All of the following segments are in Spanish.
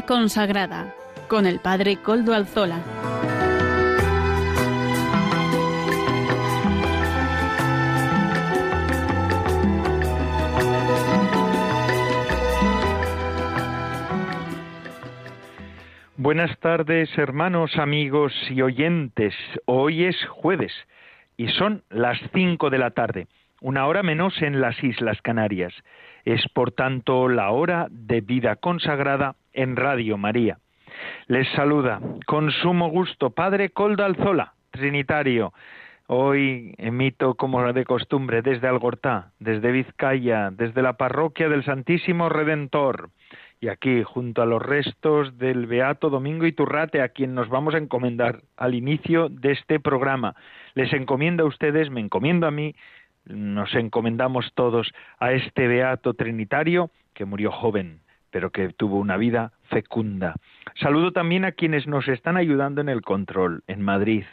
Consagrada con el Padre Coldo Alzola. Buenas tardes, hermanos, amigos y oyentes. Hoy es jueves y son las cinco de la tarde, una hora menos en las Islas Canarias. Es, por tanto, la hora de vida consagrada en Radio María. Les saluda con sumo gusto Padre Coldo Alzola, Trinitario. Hoy emito, como de costumbre, desde Algortá, desde Vizcaya, desde la parroquia del Santísimo Redentor y aquí, junto a los restos del Beato Domingo Iturrate, a quien nos vamos a encomendar al inicio de este programa. Les encomiendo a ustedes, me encomiendo a mí, nos encomendamos todos a este Beato Trinitario que murió joven, pero que tuvo una vida fecunda. Saludo también a quienes nos están ayudando en el control, en Madrid.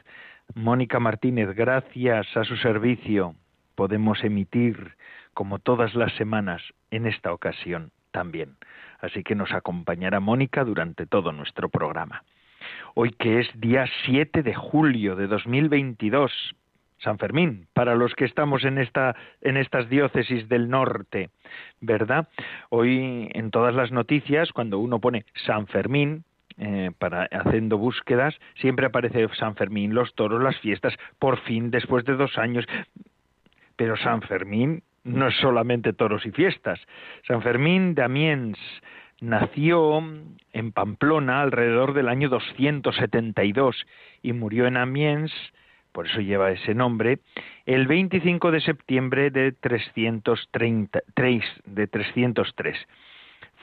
Mónica Martínez, gracias a su servicio podemos emitir, como todas las semanas, en esta ocasión también así que nos acompañará Mónica durante todo nuestro programa. Hoy que es día 7 de julio de 2022, San Fermín, para los que estamos en, esta, en estas diócesis del norte, ¿verdad? Hoy en todas las noticias, cuando uno pone San Fermín, eh, para haciendo búsquedas, siempre aparece San Fermín, los toros, las fiestas, por fin, después de dos años. Pero San Fermín no es solamente toros y fiestas. San Fermín de Amiens nació en Pamplona alrededor del año 272 y murió en Amiens, por eso lleva ese nombre, el 25 de septiembre de 333, de 303.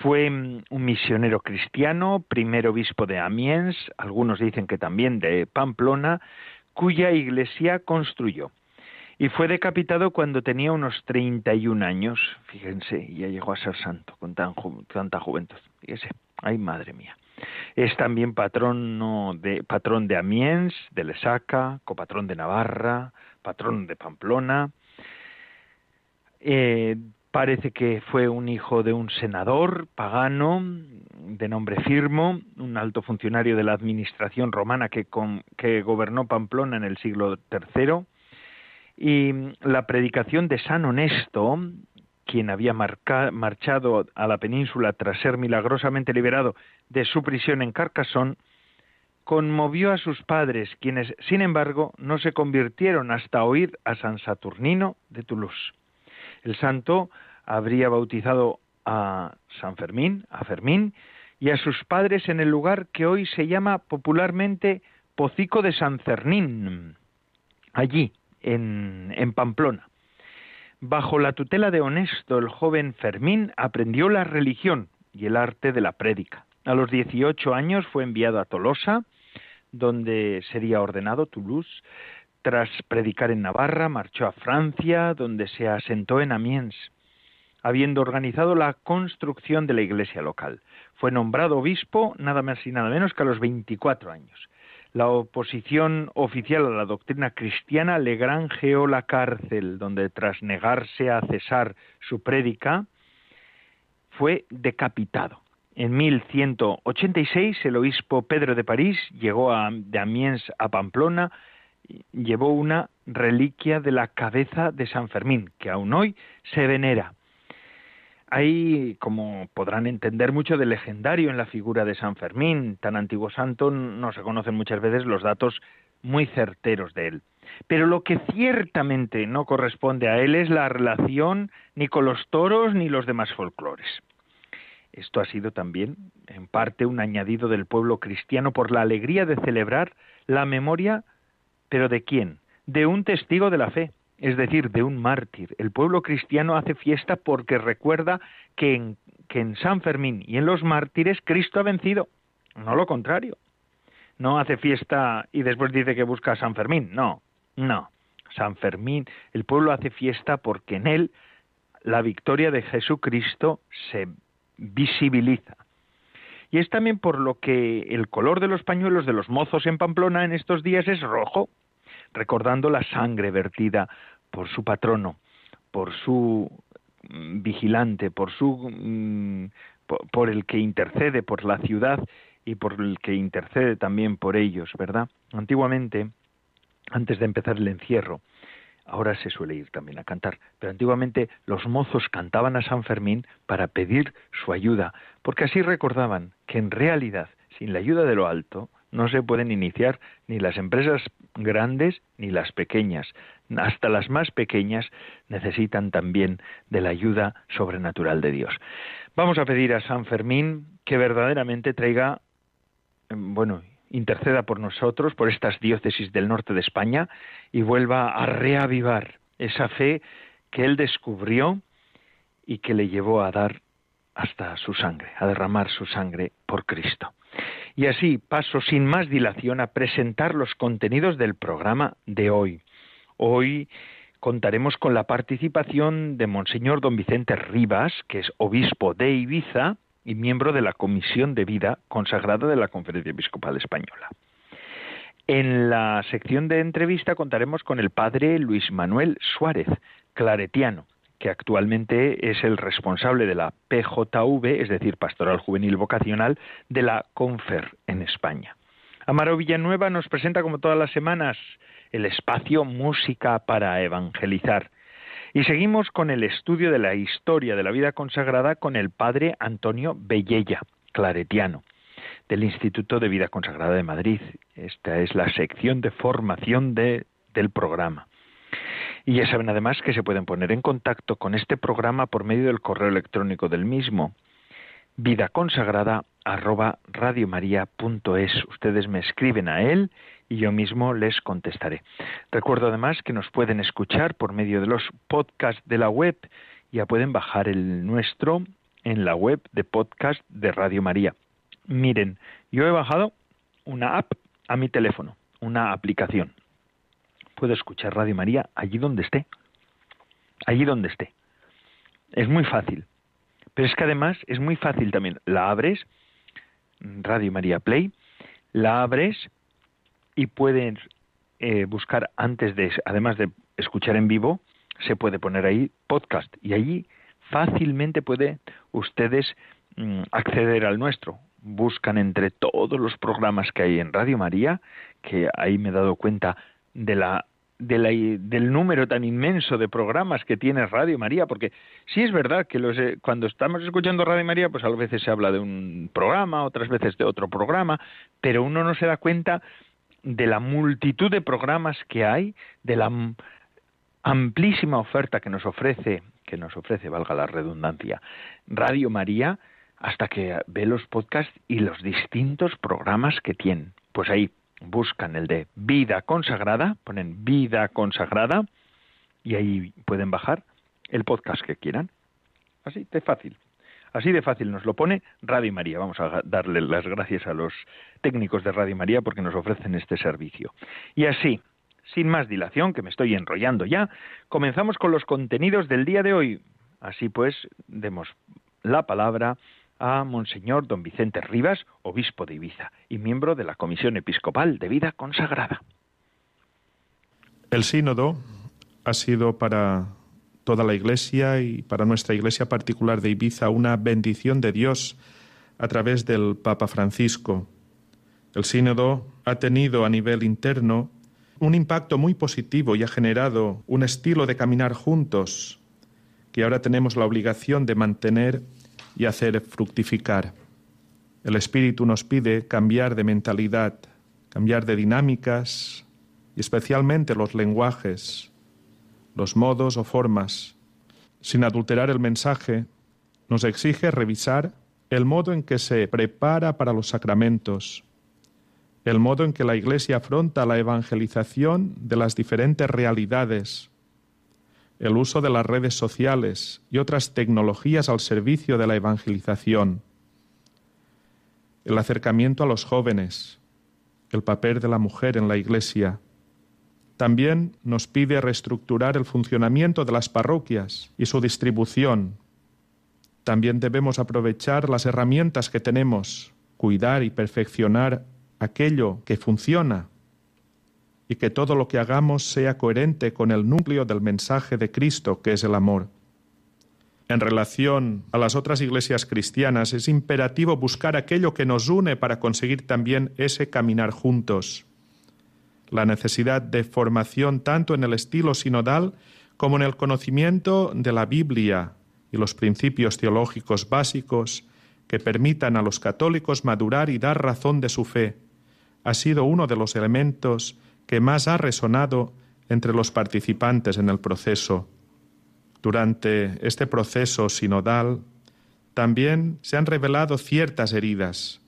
Fue mm, un misionero cristiano, primer obispo de Amiens, algunos dicen que también de Pamplona, cuya iglesia construyó y fue decapitado cuando tenía unos 31 años. Fíjense, ya llegó a ser santo con tan tanta juventud. Fíjense, ay madre mía. Es también patrón de, patrón de Amiens, de Lesaca, copatrón de Navarra, patrón de Pamplona. Eh, parece que fue un hijo de un senador pagano de nombre Firmo, un alto funcionario de la administración romana que, que gobernó Pamplona en el siglo III y la predicación de San Honesto, quien había marchado a la península tras ser milagrosamente liberado de su prisión en Carcassonne, conmovió a sus padres, quienes, sin embargo, no se convirtieron hasta oír a San Saturnino de Toulouse. El santo habría bautizado a San Fermín, a Fermín, y a sus padres en el lugar que hoy se llama popularmente Pocico de San Cernín. Allí, en, Pamplona. Bajo la tutela de Honesto, el joven Fermín aprendió la religión y el arte de la prédica. A los 18 años fue enviado a Tolosa, donde sería ordenado Toulouse. Tras predicar en Navarra, marchó a Francia, donde se asentó en Amiens, habiendo organizado la construcción de la iglesia local. Fue nombrado obispo nada más y nada menos que a los 24 años. La oposición oficial a la doctrina cristiana le granjeó la cárcel, donde tras negarse a cesar su prédica, fue decapitado. En 1186 el obispo Pedro de París llegó a, de Amiens a Pamplona, llevó una reliquia de la cabeza de San Fermín, que aún hoy se venera. Hay, como podrán entender, mucho de legendario en la figura de San Fermín. Tan antiguo santo no se conocen muchas veces los datos muy certeros de él. Pero lo que ciertamente no corresponde a él es la relación ni con los toros ni los demás folclores. Esto ha sido también, en parte, un añadido del pueblo cristiano por la alegría de celebrar la memoria, pero ¿de quién? De un testigo de la fe, es decir, de un mártir. El pueblo cristiano hace fiesta porque recuerda que en, que en San Fermín y en los mártires Cristo ha vencido, no lo contrario. No hace fiesta y después dice que busca a San Fermín, no, no. San Fermín, el pueblo hace fiesta porque en él la victoria de Jesucristo se visibiliza. Y es también por lo que el color de los pañuelos de los mozos en Pamplona en estos días es rojo, recordando la sangre vertida por su patrono, por su mm, vigilante, por su mm, por el que intercede por la ciudad y por el que intercede también por ellos, ¿verdad? Antiguamente, antes de empezar el encierro, ahora se suele ir también a cantar, pero antiguamente los mozos cantaban a San Fermín para pedir su ayuda, porque así recordaban que en realidad, sin la ayuda de lo alto, no se pueden iniciar ni las empresas grandes ni las pequeñas. Hasta las más pequeñas necesitan también de la ayuda sobrenatural de Dios. Vamos a pedir a San Fermín que verdaderamente traiga Em, bueno, interceda por nosotros, por estas diócesis del norte de España, y vuelva a reavivar esa fe que él descubrió y que le llevó a dar hasta su sangre, a derramar su sangre por Cristo. Y así paso sin más dilación a presentar los contenidos del programa de hoy. Hoy contaremos con la participación de Monseñor Don Vicente Rivas, que es obispo de Ibiza, y miembro de la Comisión de Vida consagrada de la Conferencia Episcopal Española. En la sección de entrevista contaremos con el padre Luis Manuel Suárez, claretiano, que actualmente es el responsable de la PJV, es decir, Pastoral Juvenil Vocacional, de la CONFER en España. Amaro Villanueva nos presenta, como todas las semanas, el espacio Música para Evangelizar, y seguimos con el estudio de la historia de la vida consagrada con el padre Antonio Bellella, claretiano, del Instituto de Vida Consagrada de Madrid. Esta es la sección de formación del programa. Y ya saben además que se pueden poner en contacto con este programa por medio del correo electrónico del mismo, vidaconsagrada@radiomaria.es. Ustedes me escriben a él y yo mismo les contestaré. Recuerdo además que nos pueden escuchar por medio de los podcasts de la web. Ya pueden bajar el nuestro en la web de podcast de Radio María. Miren, yo he bajado una app a mi teléfono, una aplicación. Puedo escuchar Radio María allí donde esté. Allí donde esté. Es muy fácil. Pero es que además es muy fácil también. La abres, Radio María Play, la abres y pueden eh, buscar antes de, además de escuchar en vivo, se puede poner ahí podcast y allí fácilmente pueden ustedes mm, acceder al nuestro. Buscan entre todos los programas que hay en Radio María, que ahí me he dado cuenta de la, de la, del número tan inmenso de programas que tiene Radio María, porque sí es verdad que los, eh, cuando estamos escuchando Radio María, pues a veces se habla de un programa, otras veces de otro programa, pero uno no se da cuenta de la multitud de programas que hay, de la amplísima oferta que nos ofrece, que nos ofrece, valga la redundancia, Radio María, hasta que ve los podcasts y los distintos programas que tienen. Pues ahí buscan el de vida consagrada, ponen vida consagrada y ahí pueden bajar el podcast que quieran. Así de fácil. Así de fácil nos lo pone Radio María. Vamos a darle las gracias a los técnicos de Radio María porque nos ofrecen este servicio. Y así, sin más dilación, que me estoy enrollando ya, comenzamos con los contenidos del día de hoy. Así pues, demos la palabra a Monseñor Don Vicente Rivas, obispo de Ibiza y miembro de la Comisión Episcopal de Vida Consagrada. El sínodo ha sido para toda la Iglesia y para nuestra Iglesia particular de Ibiza una bendición de Dios a través del Papa Francisco. El sínodo ha tenido a nivel interno un impacto muy positivo y ha generado un estilo de caminar juntos que ahora tenemos la obligación de mantener y hacer fructificar. El Espíritu nos pide cambiar de mentalidad, cambiar de dinámicas y especialmente los lenguajes, los modos o formas, sin adulterar el mensaje, nos exige revisar el modo en que se prepara para los sacramentos, el modo en que la Iglesia afronta la evangelización de las diferentes realidades, el uso de las redes sociales y otras tecnologías al servicio de la evangelización, el acercamiento a los jóvenes, el papel de la mujer en la Iglesia, también nos pide reestructurar el funcionamiento de las parroquias y su distribución. También debemos aprovechar las herramientas que tenemos, cuidar y perfeccionar aquello que funciona y que todo lo que hagamos sea coherente con el núcleo del mensaje de Cristo, que es el amor. en relación a las otras iglesias cristianas, es imperativo buscar aquello que nos une para conseguir también ese caminar juntos. La necesidad de formación tanto en el estilo sinodal como en el conocimiento de la Biblia y los principios teológicos básicos que permitan a los católicos madurar y dar razón de su fe, ha sido uno de los elementos que más ha resonado entre los participantes en el proceso. Durante este proceso sinodal también se han revelado ciertas heridas.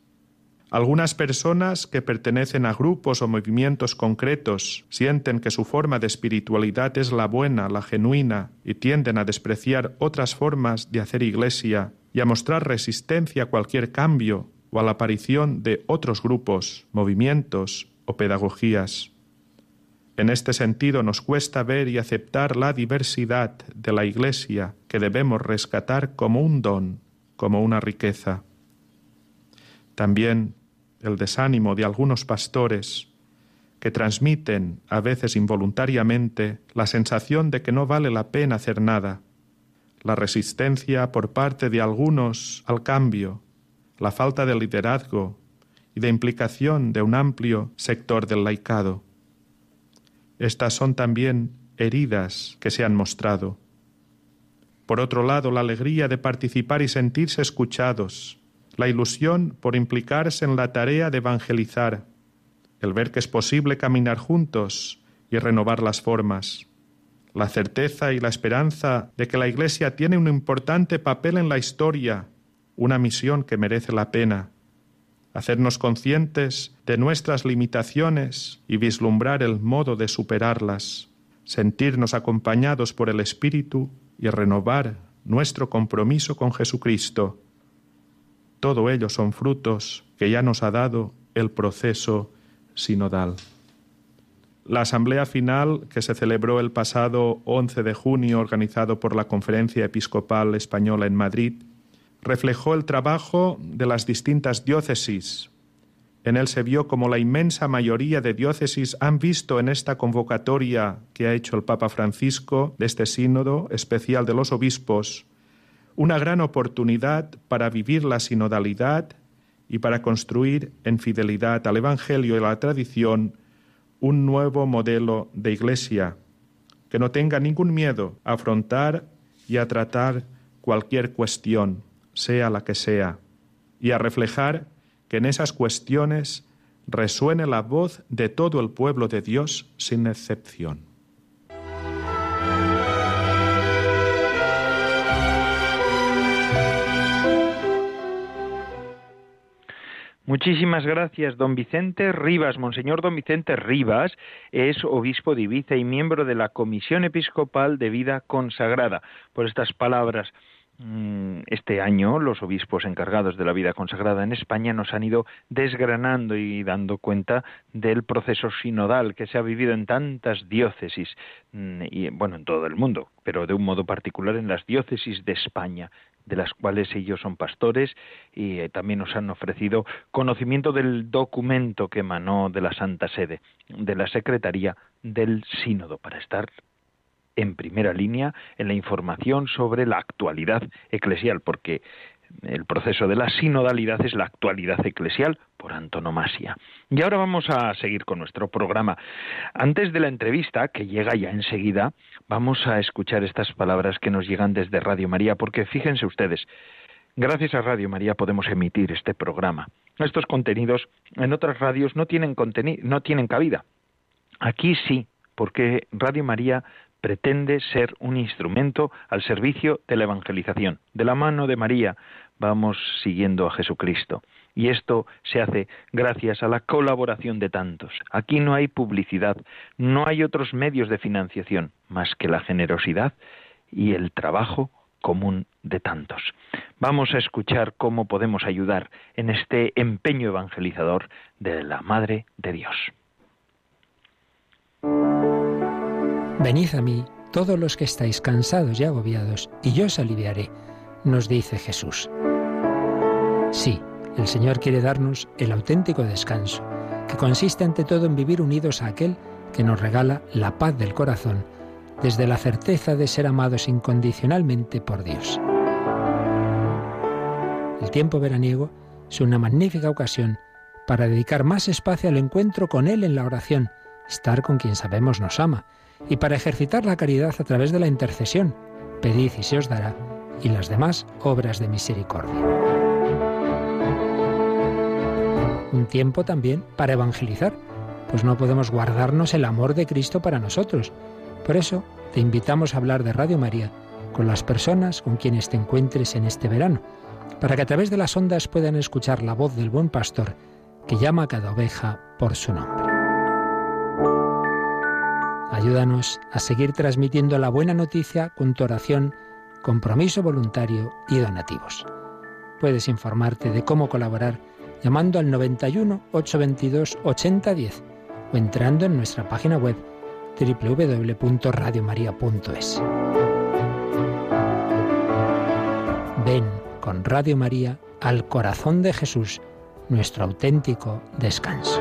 Algunas personas que pertenecen a grupos o movimientos concretos sienten que su forma de espiritualidad es la buena, la genuina, y tienden a despreciar otras formas de hacer iglesia y a mostrar resistencia a cualquier cambio o a la aparición de otros grupos, movimientos o pedagogías. En este sentido nos cuesta ver y aceptar la diversidad de la Iglesia que debemos rescatar como un don, como una riqueza. También el desánimo de algunos pastores que transmiten, a veces involuntariamente, la sensación de que no vale la pena hacer nada, la resistencia por parte de algunos al cambio, la falta de liderazgo y de implicación de un amplio sector del laicado. Estas son también heridas que se han mostrado. Por otro lado, la alegría de participar y sentirse escuchados, la ilusión por implicarse en la tarea de evangelizar, el ver que es posible caminar juntos y renovar las formas, la certeza y la esperanza de que la Iglesia tiene un importante papel en la historia, una misión que merece la pena, hacernos conscientes de nuestras limitaciones y vislumbrar el modo de superarlas, sentirnos acompañados por el Espíritu y renovar nuestro compromiso con Jesucristo. Todo ello son frutos que ya nos ha dado el proceso sinodal. La asamblea final que se celebró el pasado 11 de junio, organizado por la Conferencia Episcopal Española en Madrid, reflejó el trabajo de las distintas diócesis. En él se vio como la inmensa mayoría de diócesis han visto en esta convocatoria que ha hecho el Papa Francisco de este sínodo especial de los obispos una gran oportunidad para vivir la sinodalidad y para construir en fidelidad al Evangelio y a la tradición un nuevo modelo de Iglesia que no tenga ningún miedo a afrontar y a tratar cualquier cuestión sea la que sea, y a reflejar que en esas cuestiones resuene la voz de todo el pueblo de Dios sin excepción. Muchísimas gracias, don Vicente Rivas. Monseñor don Vicente Rivas es obispo de Ibiza y miembro de la Comisión Episcopal de Vida Consagrada. Por estas palabras este año los obispos encargados de la vida consagrada en España nos han ido desgranando y dando cuenta del proceso sinodal que se ha vivido en tantas diócesis mm, y bueno en todo el mundo, pero de un modo particular en las diócesis de España de las cuales ellos son pastores y eh, también nos han ofrecido conocimiento del documento que emanó de la Santa Sede, de la Secretaría del Sínodo, para estar en primera línea en la información sobre la actualidad eclesial, porque el proceso de la sinodalidad es la actualidad eclesial por antonomasia. Y ahora vamos a seguir con nuestro programa. Antes de la entrevista, que llega ya enseguida, vamos a escuchar estas palabras que nos llegan desde Radio María, porque fíjense ustedes, gracias a Radio María podemos emitir este programa. Estos contenidos en otras radios no tienen, no tienen cabida. Aquí sí, porque Radio María pretende ser un instrumento al servicio de la evangelización. De la mano de María vamos siguiendo a Jesucristo. Y esto se hace gracias a la colaboración de tantos. Aquí no hay publicidad, no hay otros medios de financiación más que la generosidad y el trabajo común de tantos. Vamos a escuchar cómo podemos ayudar en este empeño evangelizador de la Madre de Dios. Venid a mí, todos los que estáis cansados y agobiados, y yo os aliviaré, nos dice Jesús. Sí, el Señor quiere darnos el auténtico descanso, que consiste ante todo en vivir unidos a aquel que nos regala la paz del corazón desde la certeza de ser amados incondicionalmente por Dios. El tiempo veraniego es una magnífica ocasión para dedicar más espacio al encuentro con Él en la oración, estar con quien sabemos nos ama, y para ejercitar la caridad a través de la intercesión, pedid y se os dará, y las demás obras de misericordia. Un tiempo también para evangelizar, pues no podemos guardarnos el amor de Cristo para nosotros. Por eso te invitamos a hablar de Radio María con las personas con quienes te encuentres en este verano, para que a través de las ondas puedan escuchar la voz del buen pastor que llama a cada oveja por su nombre. Ayúdanos a seguir transmitiendo la buena noticia con tu oración, compromiso voluntario y donativos. Puedes informarte de cómo colaborar llamando al 91 822 8010 o entrando en nuestra página web www.radiomaria.es. Ven con Radio María al corazón de Jesús nuestro auténtico descanso.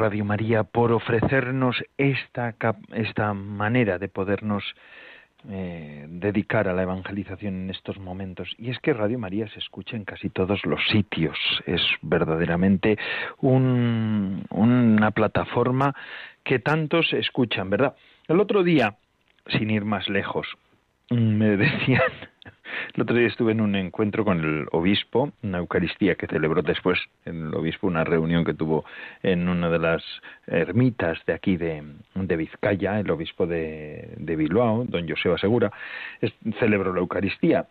Radio María por ofrecernos esta, esta manera de podernos eh, dedicar a la evangelización en estos momentos. Y es que Radio María se escucha en casi todos los sitios. Es verdaderamente una plataforma que tantos escuchan, ¿verdad? El otro día, sin ir más lejos, me decían el otro día estuve en un encuentro con el obispo, una Eucaristía que celebró después el obispo, una reunión que tuvo en una de las ermitas de aquí de, Vizcaya, el obispo de, Bilbao, don Joseba Segura, celebró la Eucaristía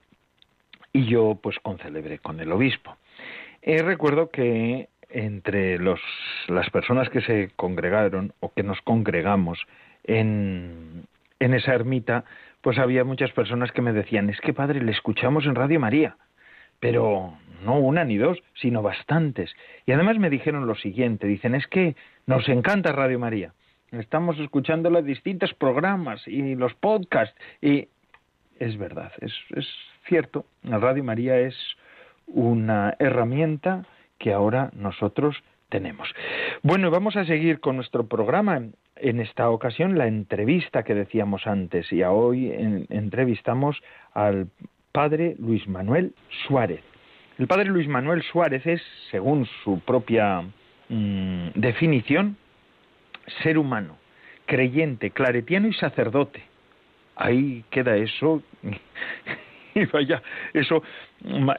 y yo pues concelebré con el obispo. Eh, recuerdo que entre los, las personas que se congregaron o que nos congregamos en, en esa ermita, pues había muchas personas que me decían, es que padre, le escuchamos en Radio María, pero no una ni dos, sino bastantes. Y además me dijeron lo siguiente, dicen, es que nos encanta Radio María, estamos escuchando los distintos programas y los podcasts, y es verdad, es, es cierto, Radio María es una herramienta que ahora nosotros tenemos. Bueno, vamos a seguir con nuestro programa en esta ocasión la entrevista que decíamos antes y hoy entrevistamos al padre Luis Manuel Suárez. El padre Luis Manuel Suárez es, según su propia mm, definición, ser humano, creyente, claretiano y sacerdote. Ahí queda eso. y vaya, eso,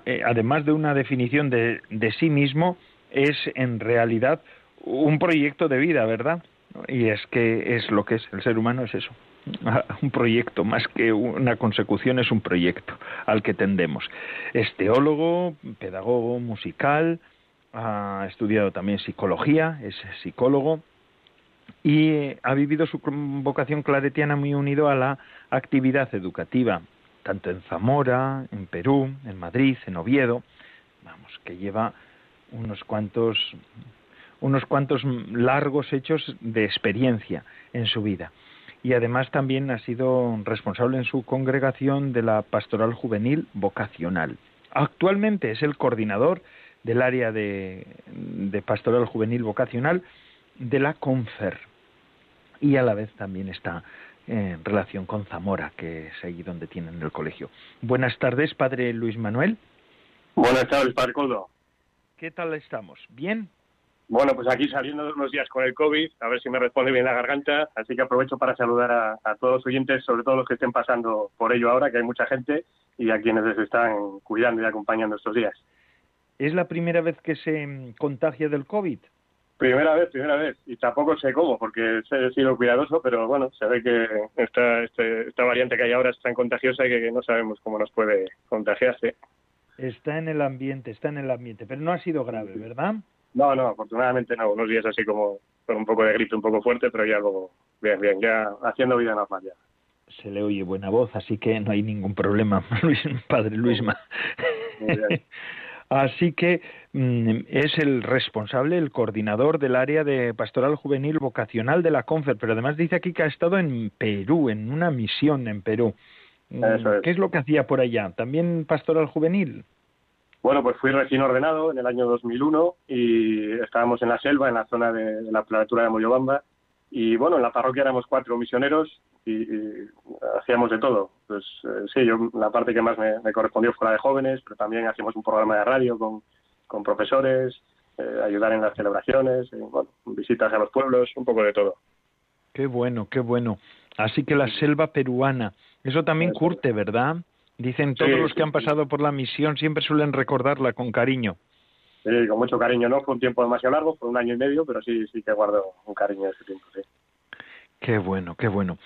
eh, además de una definición de sí mismo, es en realidad un proyecto de vida, ¿verdad? Y es que es lo que es, el ser humano es eso, un proyecto, más que una consecución, es un proyecto al que tendemos. Es teólogo, pedagogo musical, ha estudiado también psicología, es psicólogo y ha vivido su vocación claretiana muy unido a la actividad educativa, tanto en Zamora, en Perú, en Madrid, en Oviedo, vamos, que lleva unos cuantos unos cuantos largos hechos de experiencia en su vida. Y además también ha sido responsable en su congregación de la pastoral juvenil vocacional. Actualmente es el coordinador del área de, pastoral juvenil vocacional de la CONFER. Y a la vez también está en relación con Zamora, que es ahí donde tienen el colegio. Buenas tardes, padre Luis Manuel. Buenas tardes, padre Coldo. ¿Qué tal estamos? ¿Bien? Bueno, pues aquí saliendo de unos días con el COVID, a ver si me responde bien la garganta, así que aprovecho para saludar a, todos los oyentes, sobre todo los que estén pasando por ello ahora, que hay mucha gente, y a quienes les están cuidando y acompañando estos días. ¿Es la primera vez que se contagia del COVID? Primera vez, primera vez, y tampoco sé cómo, porque he sido cuidadoso, pero bueno, se ve que esta, este, esta variante que hay ahora es tan contagiosa que no sabemos cómo nos puede contagiarse. Está en el ambiente, está en el ambiente, pero no ha sido grave, ¿verdad? No, no, afortunadamente no. Unos días así como con un poco de grito, un poco fuerte, pero ya luego, bien, bien, ya haciendo vida normal ya. Se le oye buena voz, así que no hay ningún problema, Luis, padre Luisma. Así que mm, es el responsable, el coordinador del área de pastoral juvenil vocacional de la CONFER, pero además dice aquí que ha estado en Perú, en una misión en Perú. Mm, ¿Qué es lo que hacía por allá? ¿También pastoral juvenil? Bueno, pues fui recién ordenado en el año 2001 y estábamos en la selva, en la zona de, la planatura de Moyobamba. Y bueno, en la parroquia éramos cuatro misioneros y, hacíamos de todo. Pues eh, sí, yo la parte que más me, correspondió fue la de jóvenes, pero también hacíamos un programa de radio con, con profesores, eh, ayudar en las celebraciones, bueno, visitas a los pueblos, un poco de todo. Qué bueno, qué bueno. Así que la selva peruana, eso también curte, ¿verdad? Dicen todos los que han pasado por la misión siempre suelen recordarla con cariño. Sí, con mucho cariño, ¿no? Fue un tiempo demasiado largo, fue un año y medio, pero sí, sí que guardo un cariño de ese tiempo, sí. Qué bueno, qué bueno.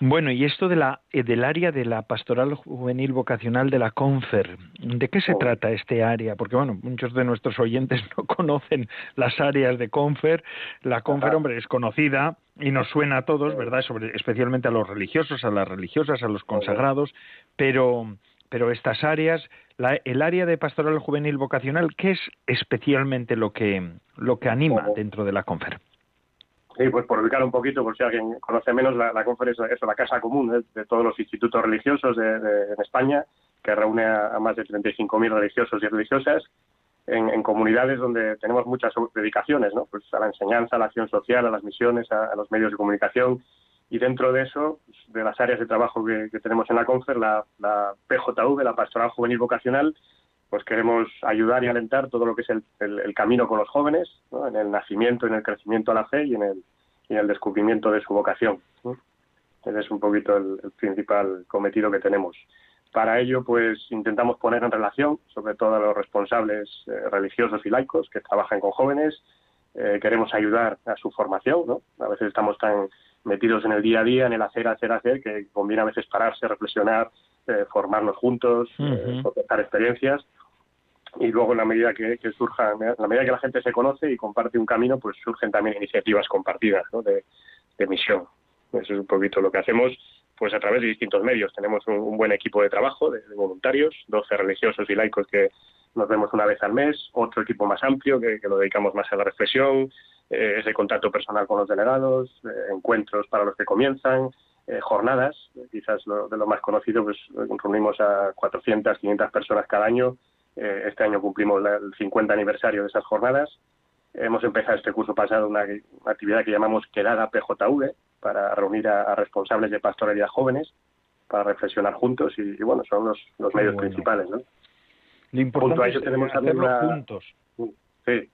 Bueno, y esto de la, eh, del área de la pastoral juvenil vocacional de la CONFER, ¿de qué se oh. trata este área? Porque, bueno, muchos de nuestros oyentes no conocen las áreas de CONFER. La CONFER, hombre, es conocida y nos suena a todos, ¿verdad? Sobre, especialmente a los religiosos, a las religiosas, a los consagrados, pero, pero estas áreas, la, el área de pastoral juvenil vocacional, ¿qué es especialmente lo que, lo que anima oh. dentro de la CONFER? Sí, pues por ubicar un poquito, por si alguien conoce menos, la, la conferencia es la casa común de todos los institutos religiosos de, en España, que reúne a, más de 35.000 religiosos y religiosas en, comunidades donde tenemos muchas dedicaciones, ¿no? Pues a la enseñanza, a la acción social, a las misiones, a, los medios de comunicación. Y dentro de eso, de las áreas de trabajo que, tenemos en la CONFER, la, la PJV, la Pastoral Juvenil Vocacional, pues queremos ayudar y alentar todo lo que es el, camino con los jóvenes, en el nacimiento, en el crecimiento a la fe y en el, en el descubrimiento de su vocación. Ese es un poquito el, principal cometido que tenemos. Para ello, pues intentamos poner en relación, sobre todo a los responsables eh, religiosos y laicos que trabajan con jóvenes. Eh, queremos ayudar a su formación, ¿no? A veces estamos tan metidos en el día a día, en el hacer, hacer, hacer, que conviene a veces pararse, reflexionar, eh, formarnos juntos, uh experiencias y luego en la medida que, surja, en la medida que la gente se conoce y comparte un camino, pues surgen también iniciativas compartidas de, misión. Eso es un poquito lo que hacemos pues a través de distintos medios. Tenemos un, buen equipo de trabajo de, voluntarios, 12 religiosos y laicos que nos vemos una vez al mes, otro equipo más amplio que, lo dedicamos más a la reflexión, eh, ese contacto personal con los delegados, eh, encuentros para los que comienzan, eh, jornadas, quizás lo, de lo más conocido, pues reunimos a 400, 500 personas cada año eh, este año cumplimos el 50 aniversario de esas jornadas. Hemos empezado este curso pasado una, actividad que llamamos Quedada PJV para reunir a, responsables de pastoralidad jóvenes para reflexionar juntos y, bueno, son los, los medios principales, ¿no? Lo importante es tenemos hacerlo juntos. Sí.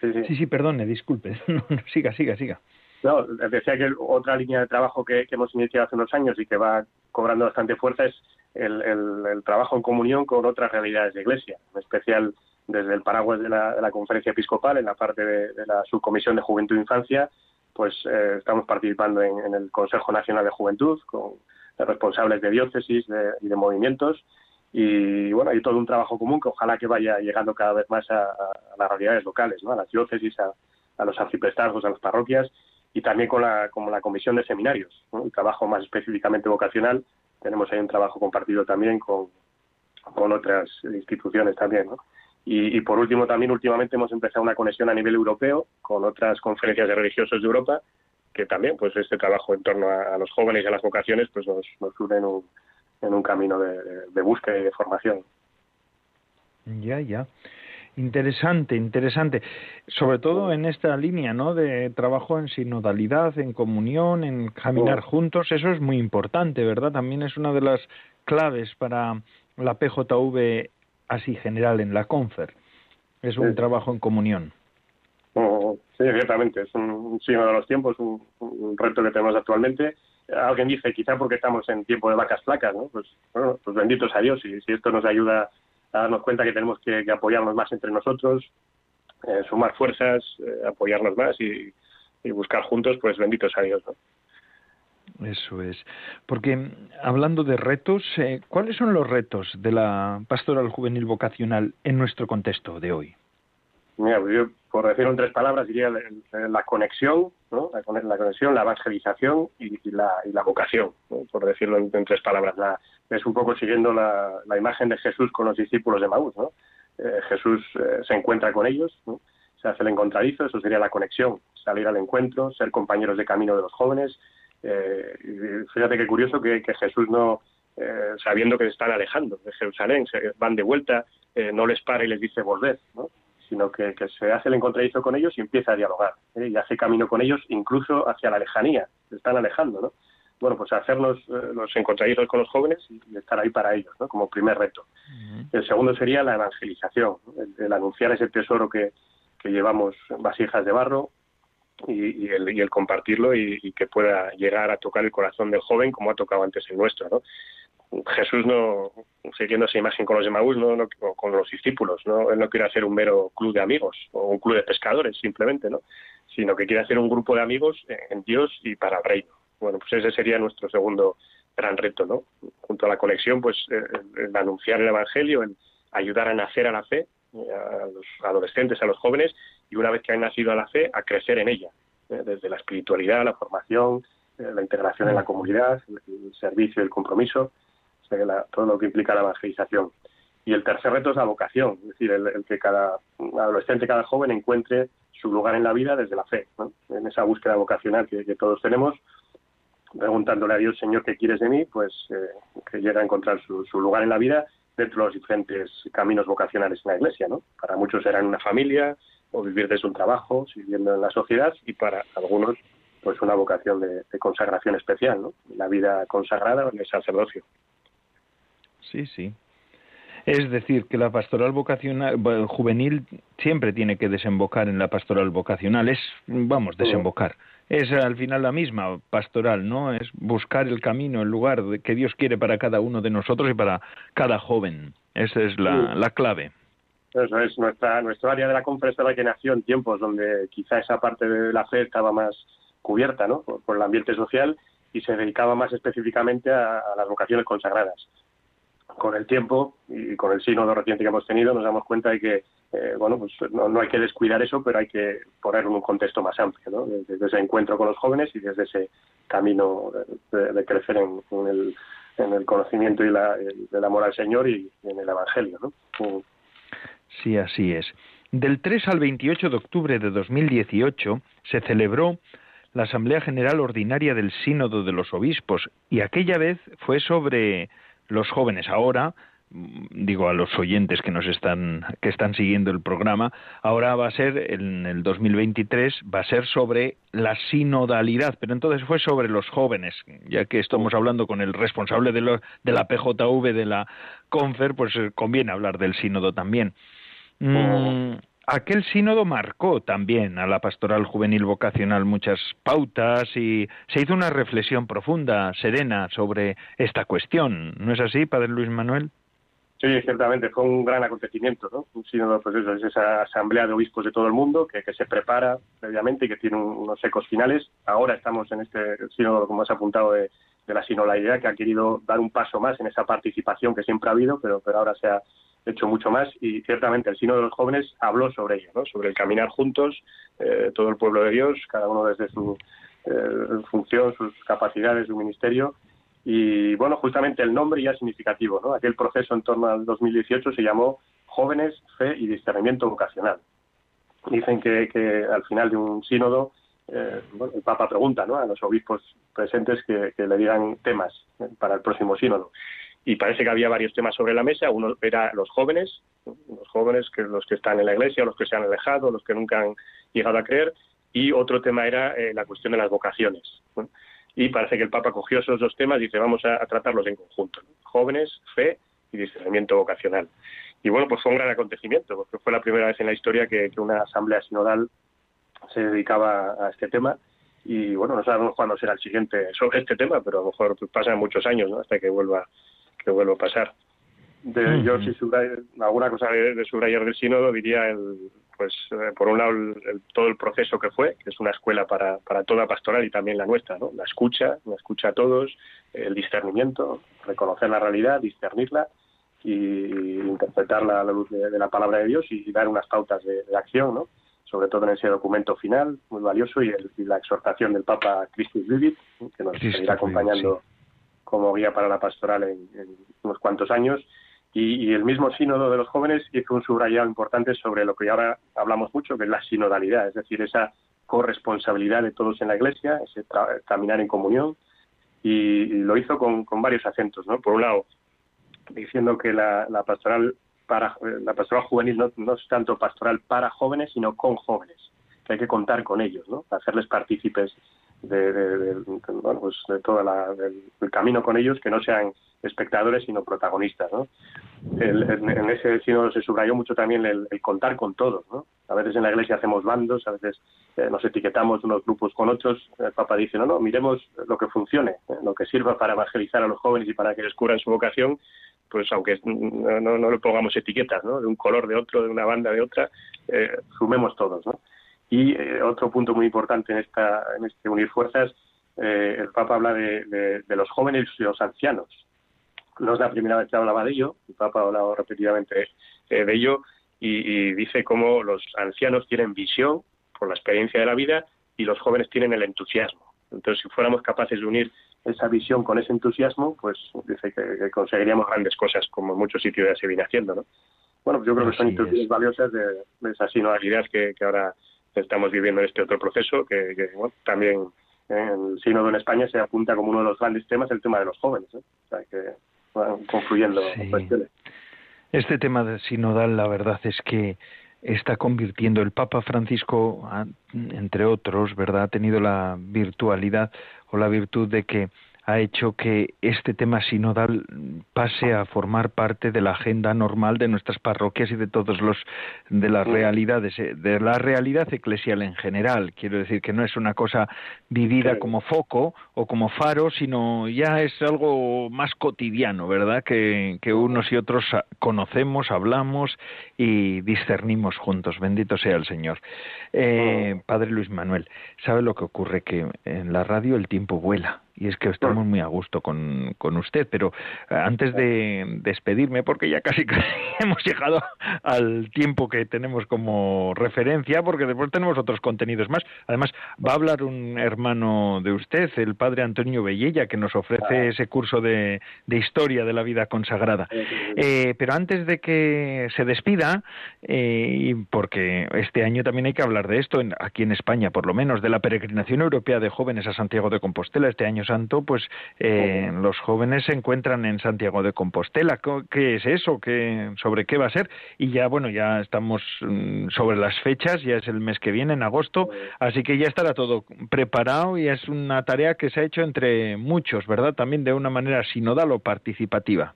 Sí, sí. sí, sí, perdone, disculpe. siga, siga, siga. No, decía que otra línea de trabajo que, hemos iniciado hace unos años y que va cobrando bastante fuerza es el, trabajo en comunión con otras realidades de Iglesia, en especial desde el paraguas de la, Conferencia Episcopal, en la parte de, la Subcomisión de Juventud e Infancia, pues eh, estamos participando en, el Consejo Nacional de Juventud con responsables de diócesis y de movimientos y bueno, hay todo un trabajo común que ojalá que vaya llegando cada vez más a, las realidades locales, ¿no? a las diócesis, a, los arciprestazgos, a las parroquias y también con la, como la comisión de seminarios, un trabajo más específicamente vocacional tenemos ahí un trabajo compartido también con, con otras instituciones también, ¿no? Y, por último, también últimamente hemos empezado una conexión a nivel europeo con otras conferencias de religiosos de Europa, que también, pues este trabajo en torno a, los jóvenes y a las vocaciones, pues nos, nos une en un, en un camino de, de búsqueda y de formación. Ya, ya. Interesante, interesante. Sobre todo en esta línea, ¿no? De trabajo en sinodalidad, en comunión, en caminar juntos. Eso es muy importante, ¿verdad? También es una de las claves para la PJV así general en la CONFER. Es un trabajo en comunión. Oh, sí, ciertamente. Es un, signo de los tiempos, un, reto que tenemos actualmente. Alguien dice, quizá porque estamos en tiempo de vacas flacas, ¿no? Pues, bueno, pues benditos a Dios. Y si esto nos ayuda darnos cuenta que tenemos que, apoyarnos más entre nosotros, eh, sumar fuerzas, eh, apoyarnos más y, buscar juntos, pues benditos a Dios. Eso es. Porque hablando de retos, eh, ¿cuáles son los retos de la pastoral juvenil vocacional en nuestro contexto de hoy? Mira, pues yo, por decirlo en tres palabras, diría la, conexión, ¿no? la, conexión, la evangelización y, la, y la vocación, por decirlo en, tres palabras. La, es un poco siguiendo la, imagen de Jesús con los discípulos de Maús, ¿no? eh, Jesús eh, se encuentra con ellos, se hace el encontradizo, eso sería la conexión, salir al encuentro, ser compañeros de camino de los jóvenes. fíjate qué curioso que, Jesús no, sabiendo que se están alejando de Jerusalén, se van de vuelta, no les para y les dice volver, sino que, se hace el encontradizo con ellos y empieza a dialogar y hace camino con ellos incluso hacia la lejanía, se están alejando, ¿no? bueno, pues hacernos eh, los encontradizos con los jóvenes y, estar ahí para ellos, ¿no? como primer reto. El segundo sería la evangelización, el, anunciar ese tesoro que, que, llevamos vasijas de barro y, el, y el, compartirlo y, que pueda llegar a tocar el corazón del joven como ha tocado antes el nuestro. ¿no? Jesús no, siguiendo esa imagen con los de Maús, no, con los discípulos, ¿no? él no quiere hacer un mero club de amigos o un club de pescadores simplemente, ¿no? sino que quiere hacer un grupo de amigos en Dios y para el reino. Bueno, pues ese sería nuestro segundo gran reto, ¿no? Junto a la conexión, pues eh, el, anunciar el Evangelio, el ayudar a nacer a la fe, eh, a los adolescentes, a los jóvenes, y una vez que han nacido a la fe, a crecer en ella, ¿eh? desde la espiritualidad, la formación, la integración en la comunidad, el, servicio el compromiso, todo lo que implica la evangelización. Y el tercer reto es la vocación, es decir, el, que cada adolescente, cada joven encuentre su lugar en la vida desde la fe, ¿no? en esa búsqueda vocacional que todos tenemos preguntándole a Dios, Señor, ¿qué quieres de mí? Pues eh, que llegue a encontrar su, lugar en la vida dentro de los diferentes caminos vocacionales en la Iglesia, ¿no? Para muchos será en una familia o vivir desde un trabajo, viviendo en la sociedad y para algunos pues una vocación de, consagración especial. La vida consagrada en el sacerdocio. Sí, sí. Es decir, que la pastoral vocacional juvenil siempre tiene que desembocar en la pastoral vocacional. Es, vamos, desembocar es al final la misma pastoral, ¿no? Es buscar el camino, el lugar que Dios quiere para cada uno de nosotros y para cada joven. Esa es la, la clave. Eso es nuestra, nuestro área de la conferencia que nació en tiempos donde quizá esa parte de la fe estaba más cubierta, ¿no? Por, el ambiente social y se dedicaba más específicamente a las vocaciones consagradas con el tiempo y con el sínodo reciente que hemos tenido nos damos cuenta de que eh, bueno pues no, hay que descuidar eso pero hay que ponerlo en un contexto más amplio ¿no? desde ese encuentro con los jóvenes y desde ese camino de, crecer en, el, en, el, conocimiento y la, del amor al Señor y, en el Evangelio ¿no? Mm. Sí, así es. Del 3 al 28 de octubre de 2018 se celebró la Asamblea General Ordinaria del Sínodo de los Obispos y aquella vez fue sobre los jóvenes ahora digo a los oyentes que nos están que están siguiendo el programa ahora va a ser en el 2023 va a ser sobre la sinodalidad pero entonces fue sobre los jóvenes ya que estamos hablando con el responsable de, de la PJV de la Confer pues eh, conviene hablar del sínodo también. Mm, aquel sínodo marcó también a la pastoral juvenil vocacional muchas pautas y se hizo una reflexión profunda, serena, sobre esta cuestión. ¿No es así, Padre Luis Manuel? Sí, ciertamente, fue un gran acontecimiento, ¿no? Un sínodo, pues eso, es esa asamblea de obispos de todo el mundo que, se prepara previamente y que tiene unos ecos finales. Ahora estamos en este sínodo, como has apuntado, de, la sinodalidad, que ha querido dar un paso más en esa participación que siempre ha habido, pero, pero ahora se ha, hecho mucho más y ciertamente el Sino de los Jóvenes habló sobre ello, ¿no? sobre el caminar juntos, eh, todo el pueblo de Dios, cada uno desde su eh, función, sus capacidades, su ministerio. Y bueno, justamente el nombre ya es significativo. ¿no? Aquel proceso en torno al 2018 se llamó Jóvenes, Fe y Discernimiento Vocacional. Dicen que, al final de un sínodo eh, el Papa pregunta ¿no? a los obispos presentes que, que, le digan temas para el próximo sínodo y parece que había varios temas sobre la mesa. Uno era los jóvenes, los jóvenes que los que están en la iglesia, los que se han alejado, los que nunca han llegado a creer, y otro tema era eh, la cuestión de las vocaciones. Y parece que el Papa cogió esos dos temas y dice vamos a, tratarlos en conjunto: jóvenes, fe y discernimiento vocacional. Y bueno, pues fue un gran acontecimiento, porque fue la primera vez en la historia que, una asamblea sinodal se dedicaba a este tema y bueno, no sabemos cuándo será el siguiente sobre este tema, pero a lo mejor pasan muchos años ¿no? hasta que vuelva que vuelva a pasar. De, Yo, si alguna cosa de, subrayar del sínodo, diría, el, pues eh, por un lado, todo el proceso que fue, que es una escuela para, para toda pastoral y también la nuestra, ¿no? La escucha, la escucha a todos, el discernimiento, reconocer la realidad, discernirla y interpretarla a la luz de, la palabra de Dios y, dar unas pautas de, acción, ¿no? sobre todo en ese documento final, muy valioso, y, la exhortación del Papa Christus Vivit, que nos seguirá acompañando como guía para la pastoral en, unos cuantos años Y, el mismo sínodo de los jóvenes hizo un subrayado importante sobre lo que ahora hablamos mucho, que es la sinodalidad, es decir, esa corresponsabilidad de todos en la Iglesia, ese caminar en comunión, y, lo hizo con, varios acentos, ¿no? Por un lado, diciendo que la, pastoral para la pastoral juvenil no, no, es tanto pastoral para jóvenes, sino con jóvenes, que hay que contar con ellos, ¿no? Hacerles partícipes de, bueno, pues de todo el camino con ellos, que no sean espectadores sino protagonistas. ¿no? en, ese sínodo se subrayó mucho también el, contar con todos. ¿no? A veces en la iglesia hacemos bandos, a veces eh, nos etiquetamos unos grupos con otros. El Papa dice, no, no, miremos lo que funcione, eh, lo que sirva para evangelizar a los jóvenes y para que descubran su vocación, pues aunque no, no, le pongamos etiquetas, ¿no? de un color de otro, de una banda de otra, eh, sumemos todos. ¿no? Y eh, otro punto muy importante en, esta, en este unir fuerzas, eh, el Papa habla de, los jóvenes y los ancianos. No es la primera vez que hablaba de ello, el Papa ha hablado repetidamente eh, de ello y, dice cómo los ancianos tienen visión por la experiencia de la vida y los jóvenes tienen el entusiasmo. Entonces, si fuéramos capaces de unir esa visión con ese entusiasmo, pues dice que, conseguiríamos grandes cosas, como en muchos sitios ya se viene haciendo, ¿no? Bueno, yo creo que son instituciones valiosas de, esa sinodalidad que, que ahora estamos viviendo este otro proceso que, también en el sínodo en España se apunta como uno de los grandes temas el tema de los jóvenes, ¿eh? o sea que van confluyendo cuestiones. Este tema de sinodal, la verdad es que está convirtiendo el Papa Francisco, entre otros, ¿verdad? Ha tenido la virtualidad o la virtud de que ha hecho que este tema sinodal pase a formar parte de la agenda normal de nuestras parroquias y de todos los de las realidades eh, de la realidad eclesial en general. Quiero decir que no es una cosa vivida como foco o como faro sino ya es algo más cotidiano verdad que, que unos y otros conocemos hablamos y discernimos juntos. Bendito sea el señor. Eh, padre Luis Manuel sabe lo que ocurre que en la radio el tiempo vuela y es que estamos muy a gusto con, con usted. Pero eh, antes de despedirme, porque ya casi, hemos llegado al tiempo que tenemos como referencia, porque después tenemos otros contenidos más. Además, va a hablar un hermano de usted, el padre Antonio Bellella, que nos ofrece ah. ese curso de, de historia de la vida consagrada. Eh, pero antes de que se despida, eh, porque este año también hay que hablar de esto, aquí en España por lo menos, de la peregrinación europea de jóvenes a Santiago de Compostela, este año Santo, pues eh, los jóvenes se encuentran en Santiago de Compostela. ¿Qué es eso? ¿Qué, ¿Sobre qué va a ser? Y ya, bueno, ya estamos mm, sobre las fechas, ya es el mes que viene, en agosto, así que ya estará todo preparado y es una tarea que se ha hecho entre muchos, ¿verdad? También de una manera sinodal o participativa.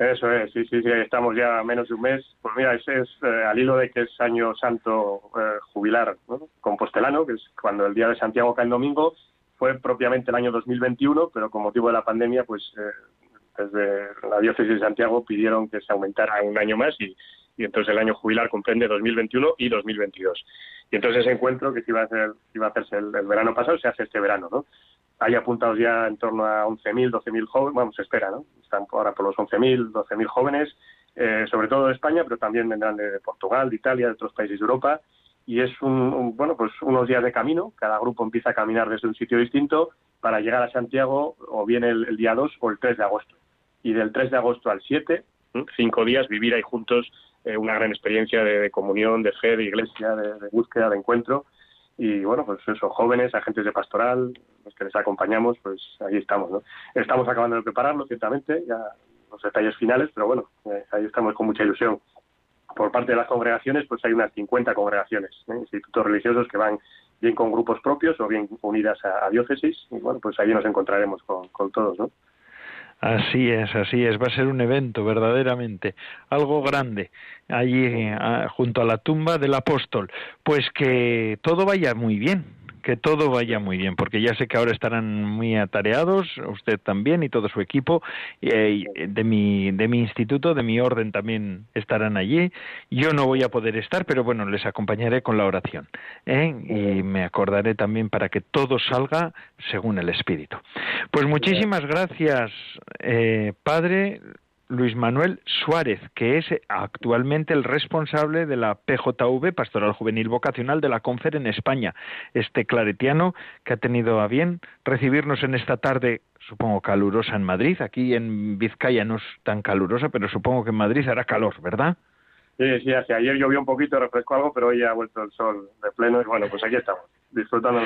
Eso es, sí, sí, sí, estamos ya menos de un mes. Pues mira, ese es eh, al hilo de que es año santo eh, jubilar compostelano, que es cuando el día de Santiago cae el domingo, fue propiamente el año 2021, pero con motivo de la pandemia, pues eh, desde la diócesis de Santiago pidieron que se aumentara un año más y, entonces el año jubilar comprende 2021 y 2022. Y entonces ese encuentro que iba a hacerse el, verano pasado se hace este verano, ¿no? Hay apuntados ya en torno a 11.000, 12.000 jóvenes, vamos, se espera, ¿no? Están ahora por los 11.000, 12.000 jóvenes, eh, sobre todo de España, pero también vendrán de Portugal, de Italia, de otros países de Europa y es un, bueno pues unos días de camino. Cada grupo empieza a caminar desde un sitio distinto para llegar a Santiago o bien el, día 2 o el 3 de agosto. Y del 3 de agosto al 7 cinco días vivir ahí juntos eh, una gran experiencia de, comunión de fe de iglesia de, búsqueda de encuentro. Y bueno pues eso jóvenes agentes de pastoral los que les acompañamos pues ahí estamos ¿no? estamos acabando de prepararlo ciertamente ya los detalles finales pero bueno eh, ahí estamos con mucha ilusión por parte de las congregaciones, pues hay unas 50 congregaciones, ¿eh? institutos religiosos que van bien con grupos propios o bien unidas a, diócesis, y bueno, pues ahí nos encontraremos con, con todos, ¿no? Así es, así es. Va a ser un evento verdaderamente, algo grande, allí eh, junto a la tumba del apóstol. Pues que todo vaya muy bien, que todo vaya muy bien, porque ya sé que ahora estarán muy atareados, usted también y todo su equipo eh, de mi de mi instituto, de mi orden también estarán allí. Yo no voy a poder estar, pero bueno, les acompañaré con la oración ¿eh? y me acordaré también para que todo salga según el Espíritu. Pues muchísimas gracias, eh, Padre Luis Manuel Suárez, que es actualmente el responsable de la PJV, Pastoral Juvenil Vocacional de la Confer en España. Este claretiano que ha tenido a bien recibirnos en esta tarde supongo calurosa en Madrid. Aquí en Vizcaya no es tan calurosa, pero supongo que en Madrid hará calor, ¿verdad? Sí, sí, ayer llovió un poquito, refrescó algo, pero hoy ha vuelto el sol de pleno y bueno, pues aquí estamos,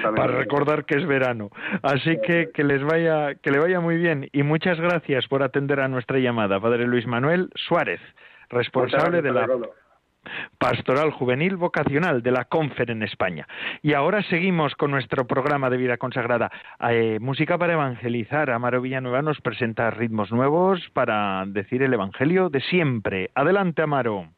también. Para recordar que es verano. Así que que les vaya, que le vaya muy bien y muchas gracias por atender a nuestra llamada, Padre Luis Manuel Suárez, responsable de la Pastoral Juvenil Vocacional de la Confer en España. Y ahora seguimos con nuestro programa de vida consagrada. Eh, música para evangelizar. Amaro Villanueva nos presenta ritmos nuevos para decir el Evangelio de siempre. Adelante, Amaro.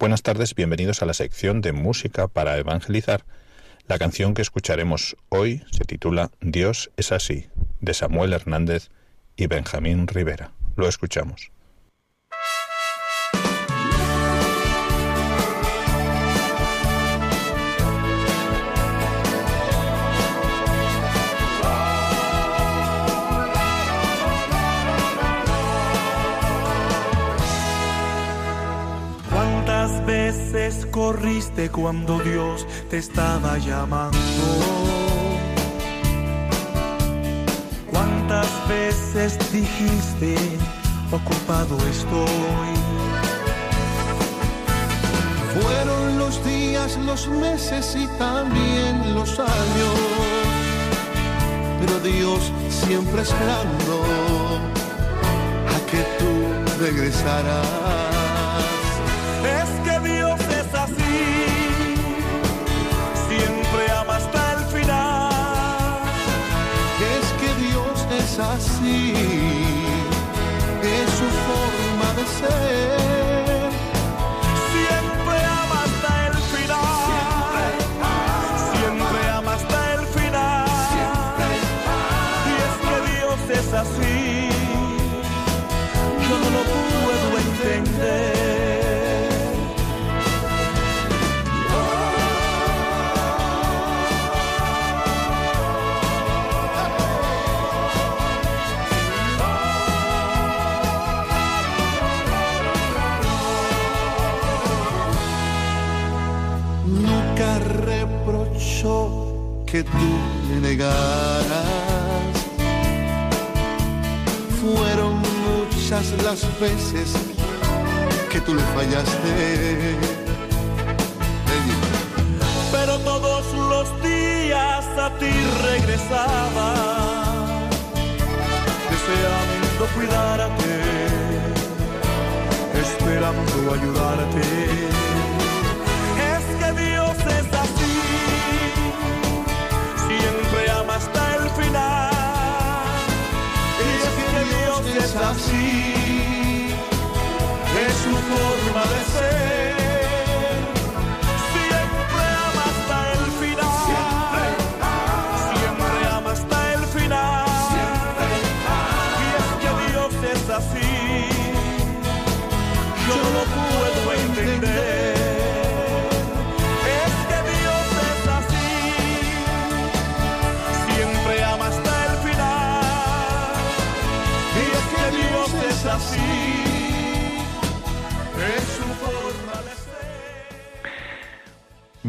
Buenas tardes, bienvenidos a la sección de Música para Evangelizar. La canción que escucharemos hoy se titula Dios es así, de Samuel Hernández y Benjamín Rivera. Lo escuchamos. Veces corriste cuando Dios te estaba llamando? ¿Cuántas veces dijiste, ocupado estoy? Fueron los días, los meses y también los años, pero Dios siempre esperando a que tú regresaras. Así, es su forma de ser. Siempre ama hasta el final, siempre ama hasta el final. Y es que Dios es así, tú me negaras. Fueron muchas las veces que tú le fallaste. Pero todos los días a ti regresaba, deseando cuidarte, esperando ayudarte es así, es su forma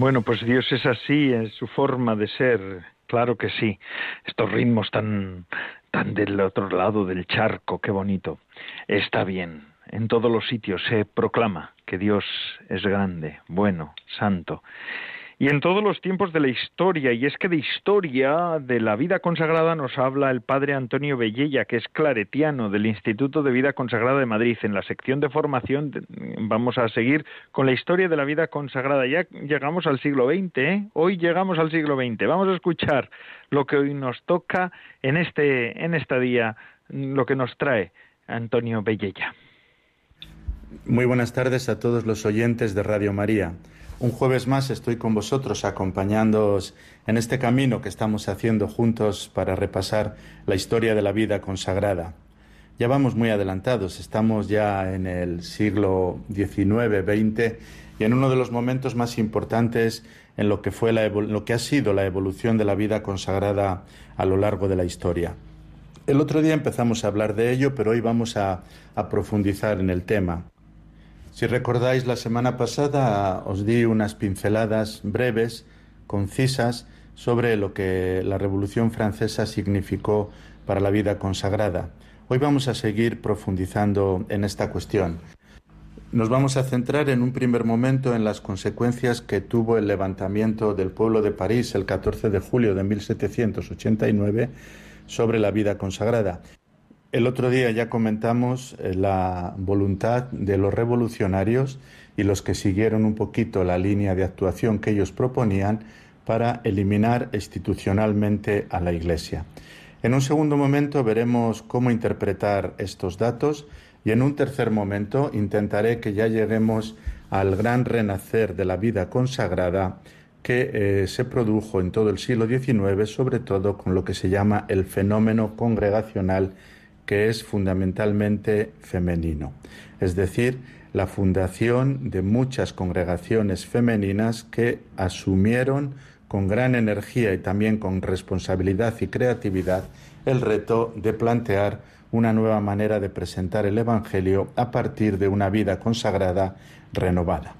Bueno, pues Dios es así en su forma de ser, claro que sí. Estos ritmos tan, tan del otro lado del charco, qué bonito. Está bien. En todos los sitios se proclama que Dios es grande, bueno, santo y en todos los tiempos de la historia. Y es que de historia de la vida consagrada nos habla el padre Antonio Bellella, que es claretiano del Instituto de Vida Consagrada de Madrid. En la sección de formación vamos a seguir con la historia de la vida consagrada. Ya llegamos al siglo XX, ¿eh? Hoy llegamos al siglo XX. Vamos a escuchar lo que hoy nos toca en este, en este día, lo que nos trae Antonio Bellella. Muy buenas tardes a todos los oyentes de Radio María. Un jueves más estoy con vosotros acompañándoos en este camino que estamos haciendo juntos para repasar la historia de la vida consagrada. Ya vamos muy adelantados, estamos ya en el siglo XIX, XX y en uno de los momentos más importantes en lo que, fue lo que ha sido la evolución de la vida consagrada a lo largo de la historia. El otro día empezamos a hablar de ello, pero hoy vamos a profundizar en el tema. Si recordáis, la semana pasada os di unas pinceladas breves, concisas, sobre lo que la Revolución Francesa significó para la vida consagrada. Hoy vamos a seguir profundizando en esta cuestión. Nos vamos a centrar en un primer momento en las consecuencias que tuvo el levantamiento del pueblo de París el 14 de julio de 1789 sobre la vida consagrada. El otro día ya comentamos eh, la voluntad de los revolucionarios y los que siguieron un poquito la línea de actuación que ellos proponían para eliminar institucionalmente a la Iglesia. En un segundo momento veremos cómo interpretar estos datos y en un tercer momento intentaré que ya lleguemos al gran renacer de la vida consagrada que eh, se produjo en todo el siglo XIX, sobre todo con lo que se llama el fenómeno congregacional que es fundamentalmente femenino, es decir, la fundación de muchas congregaciones femeninas que asumieron con gran energía y también con responsabilidad y creatividad el reto de plantear una nueva manera de presentar el Evangelio a partir de una vida consagrada renovada.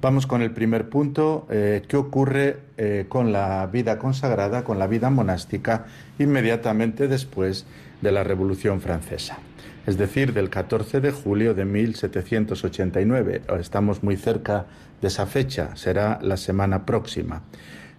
Vamos con el primer punto, eh, ¿qué ocurre eh, con la vida consagrada, con la vida monástica, inmediatamente después de la Revolución Francesa? Es decir, del 14 de julio de 1789. Estamos muy cerca de esa fecha, será la semana próxima.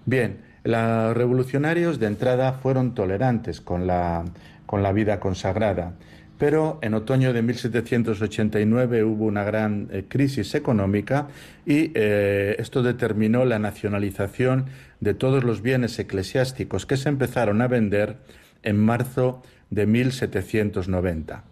Bien, los revolucionarios de entrada fueron tolerantes con la, con la vida consagrada pero en otoño de 1789 hubo una gran eh, crisis económica y eh, esto determinó la nacionalización de todos los bienes eclesiásticos que se empezaron a vender en marzo de 1790.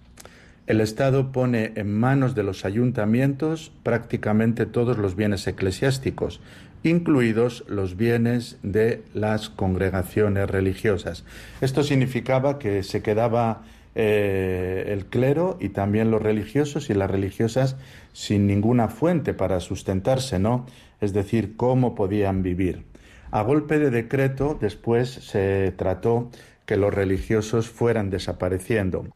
El Estado pone en manos de los ayuntamientos prácticamente todos los bienes eclesiásticos, incluidos los bienes de las congregaciones religiosas. Esto significaba que se quedaba eh, el clero y también los religiosos y las religiosas sin ninguna fuente para sustentarse, ¿no? Es decir, cómo podían vivir. A golpe de decreto, después se trató que los religiosos fueran desapareciendo.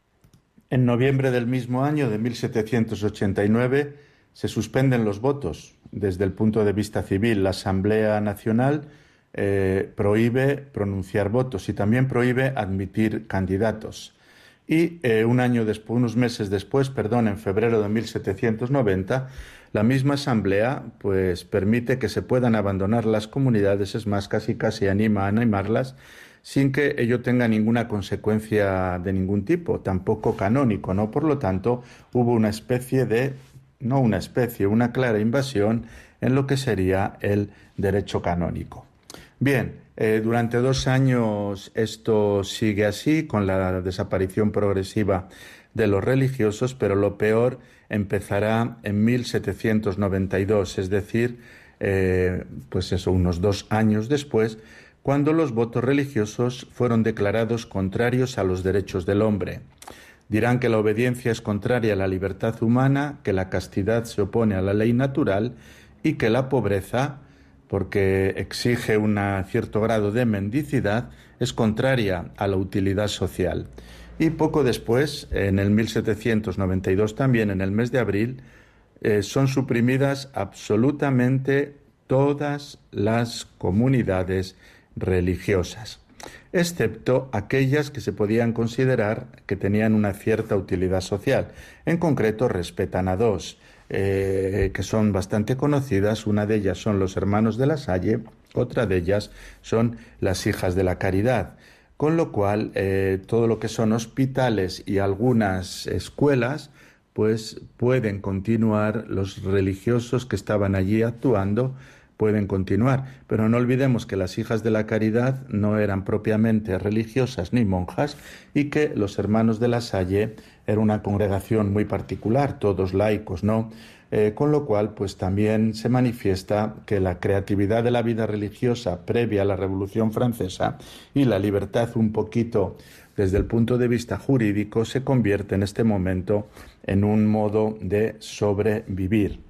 En noviembre del mismo año de 1789 se suspenden los votos. Desde el punto de vista civil, la Asamblea Nacional eh, prohíbe pronunciar votos y también prohíbe admitir candidatos. Y eh, un año después, unos meses después, perdón, en febrero de 1790, la misma asamblea pues permite que se puedan abandonar las comunidades, es más, casi casi anima a animarlas sin que ello tenga ninguna consecuencia de ningún tipo, tampoco canónico, ¿no? Por lo tanto, hubo una especie de no una especie, una clara invasión en lo que sería el derecho canónico. Bien, eh, durante dos años esto sigue así, con la desaparición progresiva de los religiosos, pero lo peor empezará en 1792, es decir, eh, pues eso, unos dos años después, cuando los votos religiosos fueron declarados contrarios a los derechos del hombre. Dirán que la obediencia es contraria a la libertad humana, que la castidad se opone a la ley natural y que la pobreza porque exige un cierto grado de mendicidad, es contraria a la utilidad social. Y poco después, en el 1792 también, en el mes de abril, eh, son suprimidas absolutamente todas las comunidades religiosas, excepto aquellas que se podían considerar que tenían una cierta utilidad social. En concreto, respetan a dos, eh, que son bastante conocidas. Una de ellas son los hermanos de la Salle, otra de ellas son las hijas de la caridad. Con lo cual, eh, todo lo que son hospitales y algunas escuelas, pues pueden continuar los religiosos que estaban allí actuando pueden continuar. Pero no olvidemos que las hijas de la caridad no eran propiamente religiosas ni monjas y que los hermanos de la Salle era una congregación muy particular, todos laicos, ¿no? Eh, con lo cual, pues también se manifiesta que la creatividad de la vida religiosa previa a la Revolución Francesa y la libertad un poquito desde el punto de vista jurídico se convierte en este momento en un modo de sobrevivir.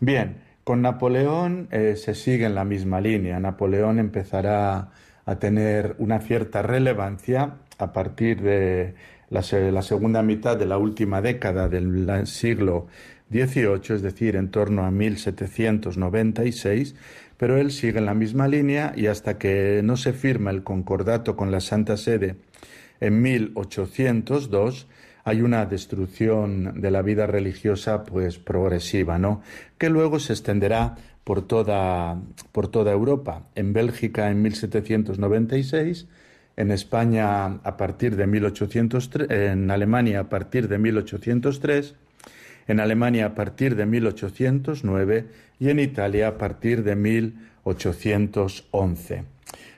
Bien, Con Napoleón eh, se sigue en la misma línea. Napoleón empezará a tener una cierta relevancia a partir de la, la segunda mitad de la última década del siglo XVIII, es decir, en torno a 1796, pero él sigue en la misma línea y hasta que no se firma el concordato con la Santa Sede en 1802, hay una destrucción de la vida religiosa pues progresiva, ¿no? Que luego se extenderá por toda, por toda Europa. En Bélgica en 1796, en España a partir de 1803, en Alemania a partir de 1803, en Alemania a partir de 1809 y en Italia a partir de 1811.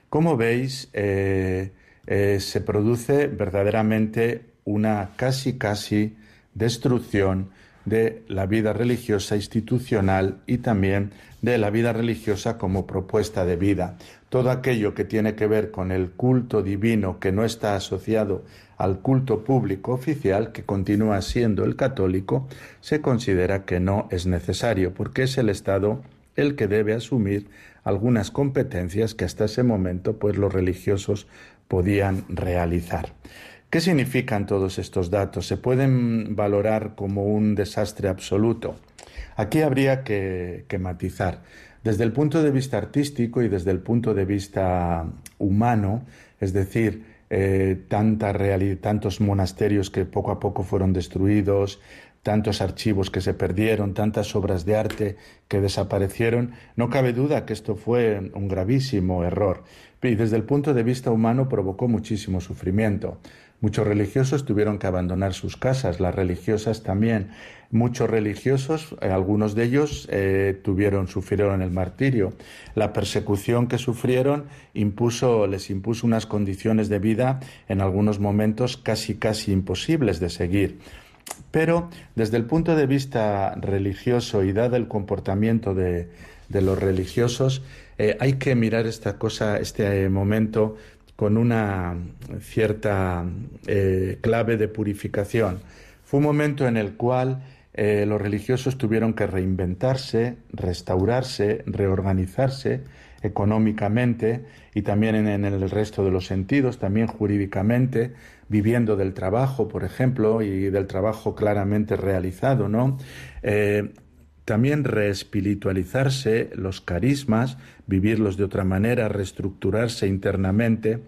Como veis, eh, eh, se produce verdaderamente una casi casi destrucción de la vida religiosa institucional y también de la vida religiosa como propuesta de vida. Todo aquello que tiene que ver con el culto divino que no está asociado al culto público oficial, que continúa siendo el católico, se considera que no es necesario, porque es el Estado el que debe asumir algunas competencias que hasta ese momento pues los religiosos podían realizar. ¿Qué significan todos estos datos? ¿Se pueden valorar como un desastre absoluto? Aquí habría que, matizar. Desde el punto de vista artístico y desde el punto de vista humano, es decir, eh, tantos monasterios que poco a poco fueron destruidos, tantos archivos que se perdieron, tantas obras de arte que desaparecieron, no cabe duda que esto fue un gravísimo error. Y desde el punto de vista humano provocó muchísimo sufrimiento. Muchos religiosos tuvieron que abandonar sus casas, las religiosas también. Muchos religiosos, eh, algunos de ellos eh, tuvieron, sufrieron el martirio. La persecución que sufrieron impuso, les impuso unas condiciones de vida en algunos momentos casi casi imposibles de seguir. Pero desde el punto de vista religioso y dado el comportamiento de, los religiosos, eh, hay que mirar esta cosa, este momento con una cierta eh, clave de purificación. Fue un momento en el cual eh, los religiosos tuvieron que reinventarse, restaurarse, reorganizarse económicamente y también en, el resto de los sentidos, también jurídicamente, viviendo del trabajo, por ejemplo, y del trabajo claramente realizado, ¿no? Eh, también reespiritualizarse los carismas, vivirlos de otra manera, reestructurarse internamente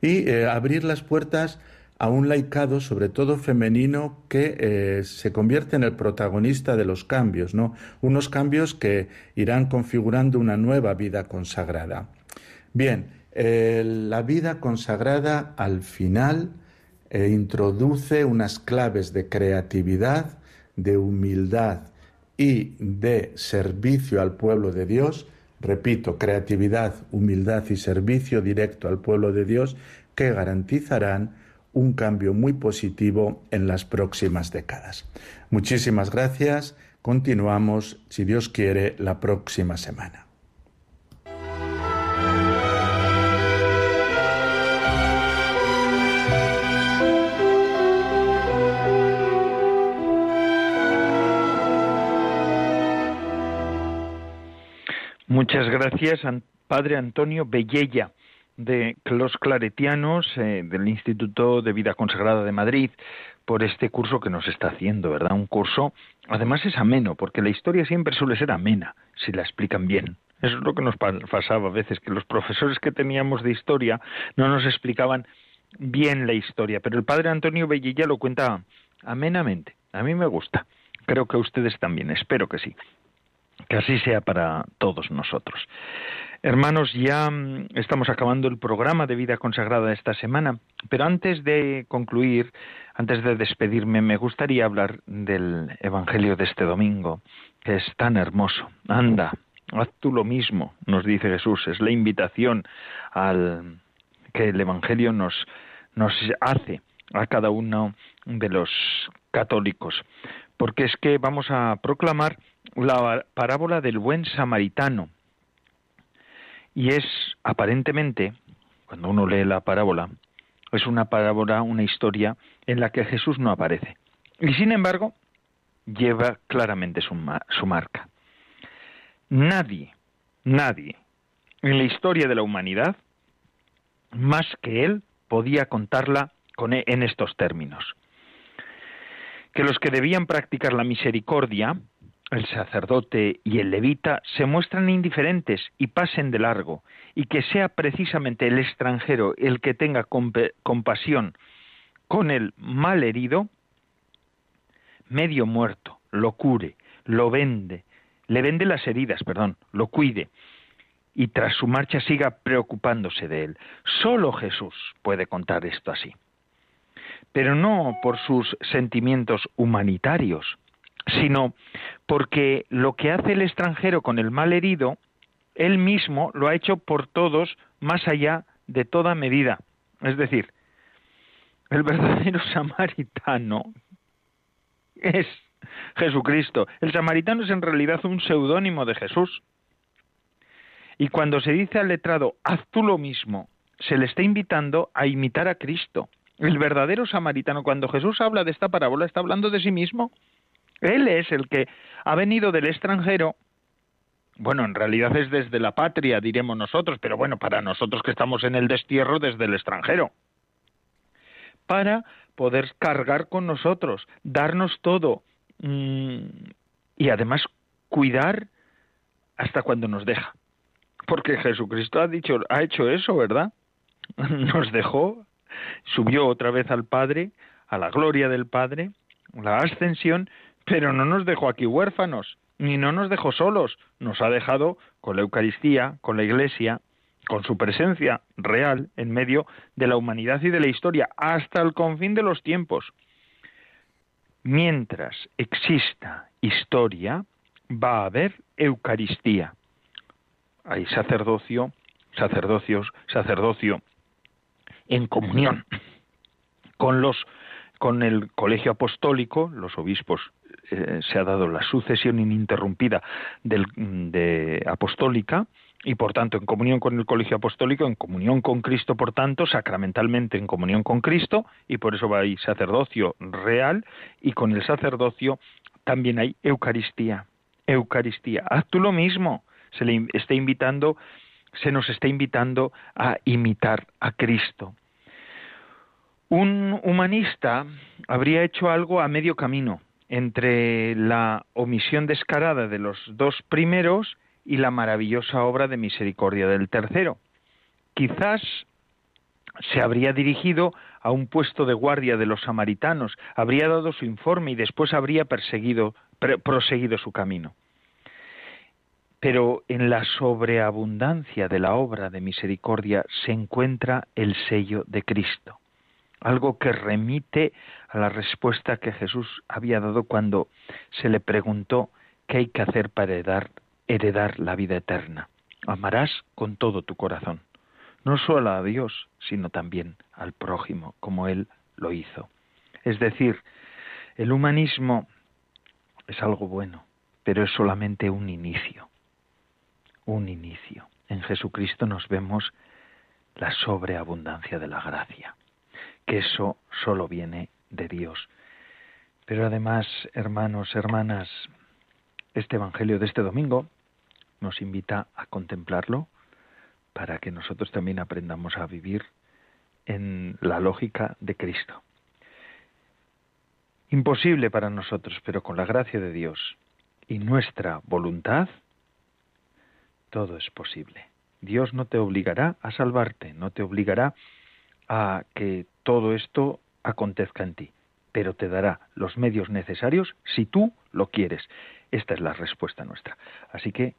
y eh, abrir las puertas a un laicado, sobre todo femenino, que eh, se convierte en el protagonista de los cambios, ¿no? Unos cambios que irán configurando una nueva vida consagrada. Bien, eh, la vida consagrada al final introduce unas claves de creatividad, de humildad, y de servicio al pueblo de Dios, repito, creatividad, humildad y servicio directo al pueblo de Dios que garantizarán un cambio muy positivo en las próximas décadas. Muchísimas gracias. Continuamos, si Dios quiere, la próxima semana. Muchas gracias, Padre Antonio Bellella, de los Claretianos, eh, del Instituto de Vida Consagrada de Madrid, por este curso que nos está haciendo, ¿verdad? Un curso, además es ameno, porque la historia siempre suele ser amena, si la explican bien. Eso es lo que nos pasaba a veces, que los profesores que teníamos de historia no nos explicaban bien la historia, pero el Padre Antonio Bellella lo cuenta amenamente. A mí me gusta. Creo que a ustedes también, espero que sí. Que así sea para todos nosotros. Hermanos, ya mm, estamos acabando el programa de vida consagrada esta semana, pero antes de concluir, antes de despedirme, me gustaría hablar del Evangelio de este domingo, que es tan hermoso. Anda, haz tú lo mismo, nos dice Jesús, es la invitación al que el Evangelio nos, nos hace a cada uno de los católicos, porque es que vamos a proclamar la parábola del buen samaritano. Y es aparentemente, cuando uno lee la parábola, es una parábola, una historia en la que Jesús no aparece. Y sin embargo, lleva claramente su, su marca. nadie, nadie en la historia de la humanidad, más que él, podía contarla con, e, en estos términos. Que los que debían practicar la misericordia, el sacerdote y el levita, se muestran indiferentes y pasen de largo, y que sea precisamente el extranjero el que tenga compasión con el mal herido, medio muerto, lo cure, lo vende, le vende las heridas, perdón, lo cuide, y tras su marcha siga preocupándose de él. Solo Jesús puede contar esto así. Pero no por sus sentimientos humanitarios, sino porque lo que hace el extranjero con el mal herido, él mismo lo ha hecho por todos más allá de toda medida. Es decir, el verdadero samaritano es Jesucristo. El samaritano es en realidad un seudónimo de Jesús. Y cuando se dice al letrado, haz tú lo mismo, se le está invitando a imitar a Cristo. El verdadero samaritano, cuando Jesús habla de esta parábola, está hablando de sí mismo. Él es el que ha venido del extranjero. Bueno, en realidad es desde la patria, diremos nosotros, pero bueno, para nosotros que estamos en el destierro, desde el extranjero. Para poder cargar con nosotros, darnos todo mm, y además cuidar hasta cuando nos deja porque Jesucristo ha dicho, ha hecho eso, ¿verdad? Nos dejó, subió otra vez al Padre, a la gloria del Padre, la ascensión, pero no nos dejó aquí huérfanos, ni no nos dejó solos, nos ha dejado con la Eucaristía, con la Iglesia, con su presencia real en medio de la humanidad y de la historia, hasta el confín de los tiempos. Mientras exista historia, va a haber Eucaristía hay sacerdocio, sacerdocios, sacerdocio en comunión con los con el colegio apostólico, los obispos eh, se ha dado la sucesión ininterrumpida del, de apostólica y por tanto en comunión con el colegio apostólico, en comunión con Cristo, por tanto, sacramentalmente en comunión con Cristo y por eso hay sacerdocio real y con el sacerdocio también hay Eucaristía. Eucaristía. Haz tú lo mismo se le está invitando, se nos está invitando a imitar a Cristo. Un humanista habría hecho algo a medio camino entre la omisión descarada de los dos primeros y la maravillosa obra de misericordia del tercero. Quizás se habría dirigido a un puesto de guardia de los samaritanos, habría dado su informe y después habría perseguido, proseguido su camino. Pero en la sobreabundancia de la obra de misericordia se encuentra el sello de Cristo, algo que remite a la respuesta que Jesús había dado cuando se le preguntó qué hay que hacer para heredar, heredar la vida eterna. Amarás con todo tu corazón, no solo a Dios, sino también al prójimo, como Él lo hizo. Es decir, el humanismo es algo bueno, pero es solamente un inicio un inicio. En Jesucristo nos vemos la sobreabundancia de la gracia, que eso solo viene de Dios. Pero además, hermanos, hermanas, este Evangelio de este domingo nos invita a contemplarlo para que nosotros también aprendamos a vivir en la lógica de Cristo. Imposible para nosotros, pero con la gracia de Dios y nuestra voluntad, todo es posible. Dios no te obligará a salvarte, no te obligará a que todo esto acontezca en ti, pero te dará los medios necesarios si tú lo quieres. Esta es la respuesta nuestra. Así que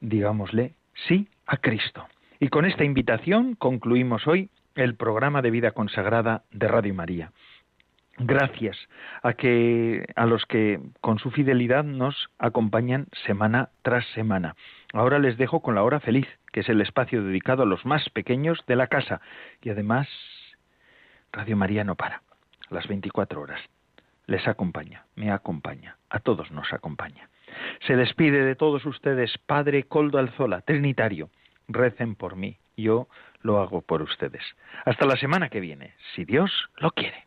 digámosle sí a Cristo. Y con esta invitación concluimos hoy el programa de vida consagrada de Radio María gracias a que a los que con su fidelidad nos acompañan semana tras semana. Ahora les dejo con la hora feliz, que es el espacio dedicado a los más pequeños de la casa y además Radio María no para, las 24 horas. Les acompaña, me acompaña, a todos nos acompaña. Se despide de todos ustedes Padre Coldo Alzola, Trinitario. Recen por mí, yo lo hago por ustedes. Hasta la semana que viene, si Dios lo quiere.